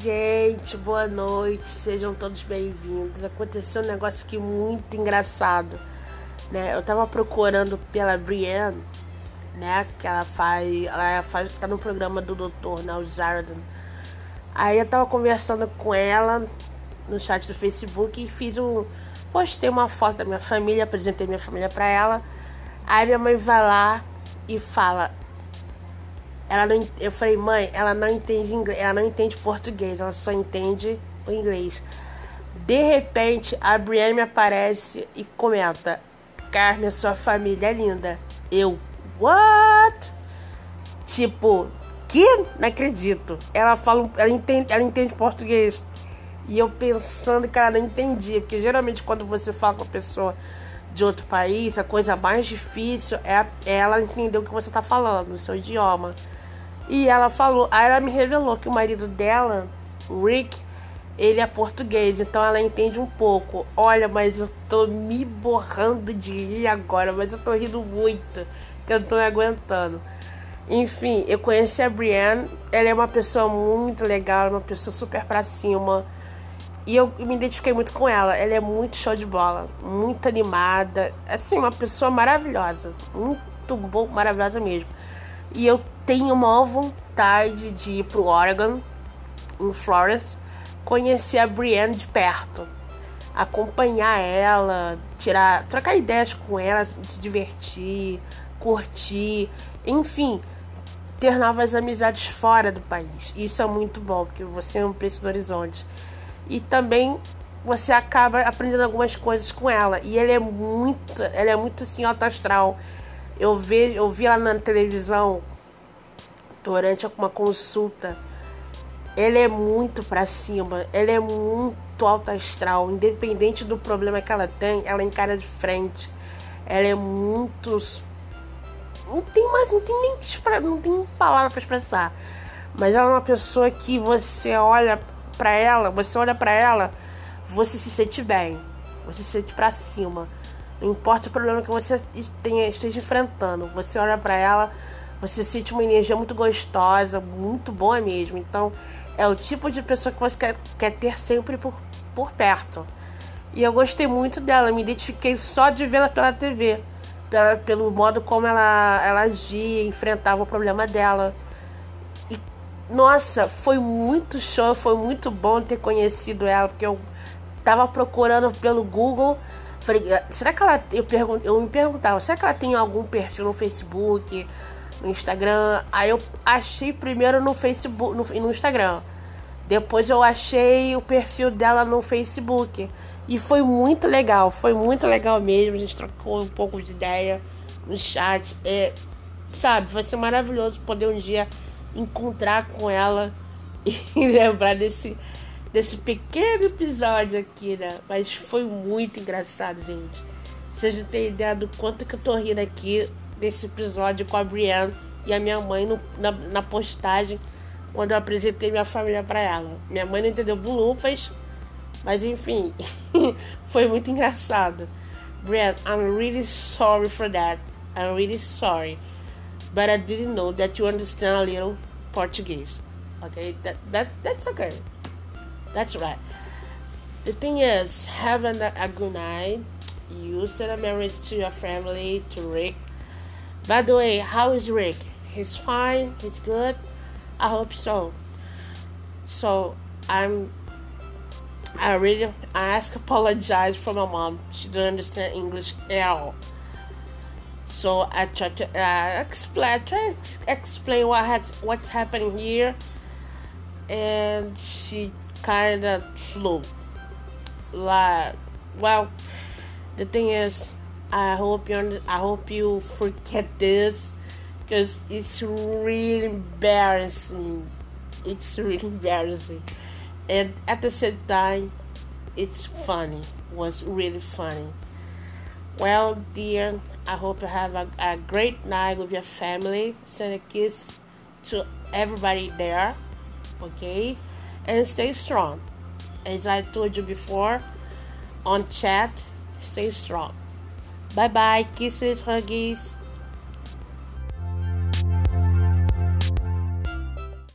Gente, boa noite, sejam todos bem-vindos. Aconteceu um negócio aqui muito engraçado, né? Eu tava procurando pela Brienne, né? Que ela faz, ela faz, tá no programa do Dr. Now Zardan. Aí eu tava conversando com ela no chat do Facebook e fiz um, postei uma foto da minha família, apresentei minha família para ela. Aí minha mãe vai lá e fala: ela não, eu falei, mãe, ela não entende inglês, ela não entende português, ela só entende o inglês. De repente, a Brienne me aparece e comenta: Carmen, sua família é linda. Eu, what? Tipo, que? Não acredito. Ela fala, ela entende, ela entende português. E eu pensando que ela não entendia, porque geralmente quando você fala com a pessoa de outro país, a coisa mais difícil é, é ela entender o que você está falando, no seu idioma. E ela falou, aí ela me revelou que o marido dela, Rick, ele é português, então ela entende um pouco. Olha, mas eu tô me borrando de rir agora, mas eu tô rindo muito, que eu tô me aguentando. Enfim, eu conheci a Brienne, ela é uma pessoa muito legal, uma pessoa super pra cima. E eu me identifiquei muito com ela. Ela é muito show de bola, muito animada. Assim, uma pessoa maravilhosa. Muito bom, maravilhosa mesmo. E eu tenho maior vontade de ir pro Oregon, em Florence, conhecer a Brienne de perto. Acompanhar ela, tirar, trocar ideias com ela, se divertir, curtir, enfim, ter novas amizades fora do país. Isso é muito bom, porque você amplia esses horizontes. E também você acaba aprendendo algumas coisas com ela. E ela é muito, ela é muito assim, astral. Eu vi, eu vi ela na televisão durante uma consulta. Ele é muito pra cima, ele é muito alto astral, independente do problema que ela tem, ela encara de frente. Ela é muito não tem mais, não tem nem não tem palavra para expressar. Mas ela é uma pessoa que você olha para ela, você olha para ela, você se sente bem, você se sente para cima. Não importa o problema que você tenha, esteja enfrentando, você olha para ela, você sente uma energia muito gostosa, muito boa mesmo. Então, é o tipo de pessoa que você quer, quer ter sempre por, por perto. E eu gostei muito dela, me identifiquei só de vê-la pela TV, pela, pelo modo como ela, ela agia, enfrentava o problema dela. E, nossa, foi muito show, foi muito bom ter conhecido ela, porque eu tava procurando pelo Google Falei, ah, será que ela. Eu, pergun eu me perguntava, será que ela tem algum perfil no Facebook, no Instagram? Aí eu achei primeiro no Facebook, no, no Instagram. Depois eu achei o perfil dela no Facebook. E foi muito legal, foi muito legal mesmo. A gente trocou um pouco de ideia no chat. É, sabe, vai ser maravilhoso poder um dia encontrar com ela e lembrar desse desse pequeno episódio aqui, né? Mas foi muito engraçado, gente. Vocês não têm ideia do quanto que eu tô rindo aqui desse episódio com a Brienne e a minha mãe no, na, na, postagem quando eu apresentei minha família para ela. Minha mãe não entendeu bulufas, mas enfim, foi muito engraçado. Brienne, I'm really sorry for that. I'm really sorry. But I didn't know that you understand a little Portuguese. Okay, that, that that's okay. That's right. The thing is, have a, a good night. You send a message to your family, to Rick. By the way, how is Rick? He's fine. He's good. I hope so. So I'm. I really I ask apologize for my mom. She don't understand English at all. So I try to uh, explain, try to explain what has what's happening here, and she kind of flew. Like, well, the thing is, I hope you I hope you forget this because it's really embarrassing. It's really embarrassing, and at the same time, it's funny. It was really funny. Well, dear, I hope you have a, a great night with your family. Send a kiss to everybody there. Okay and stay strong. As I told you before on chat, stay strong. Bye bye, kisses, huggies.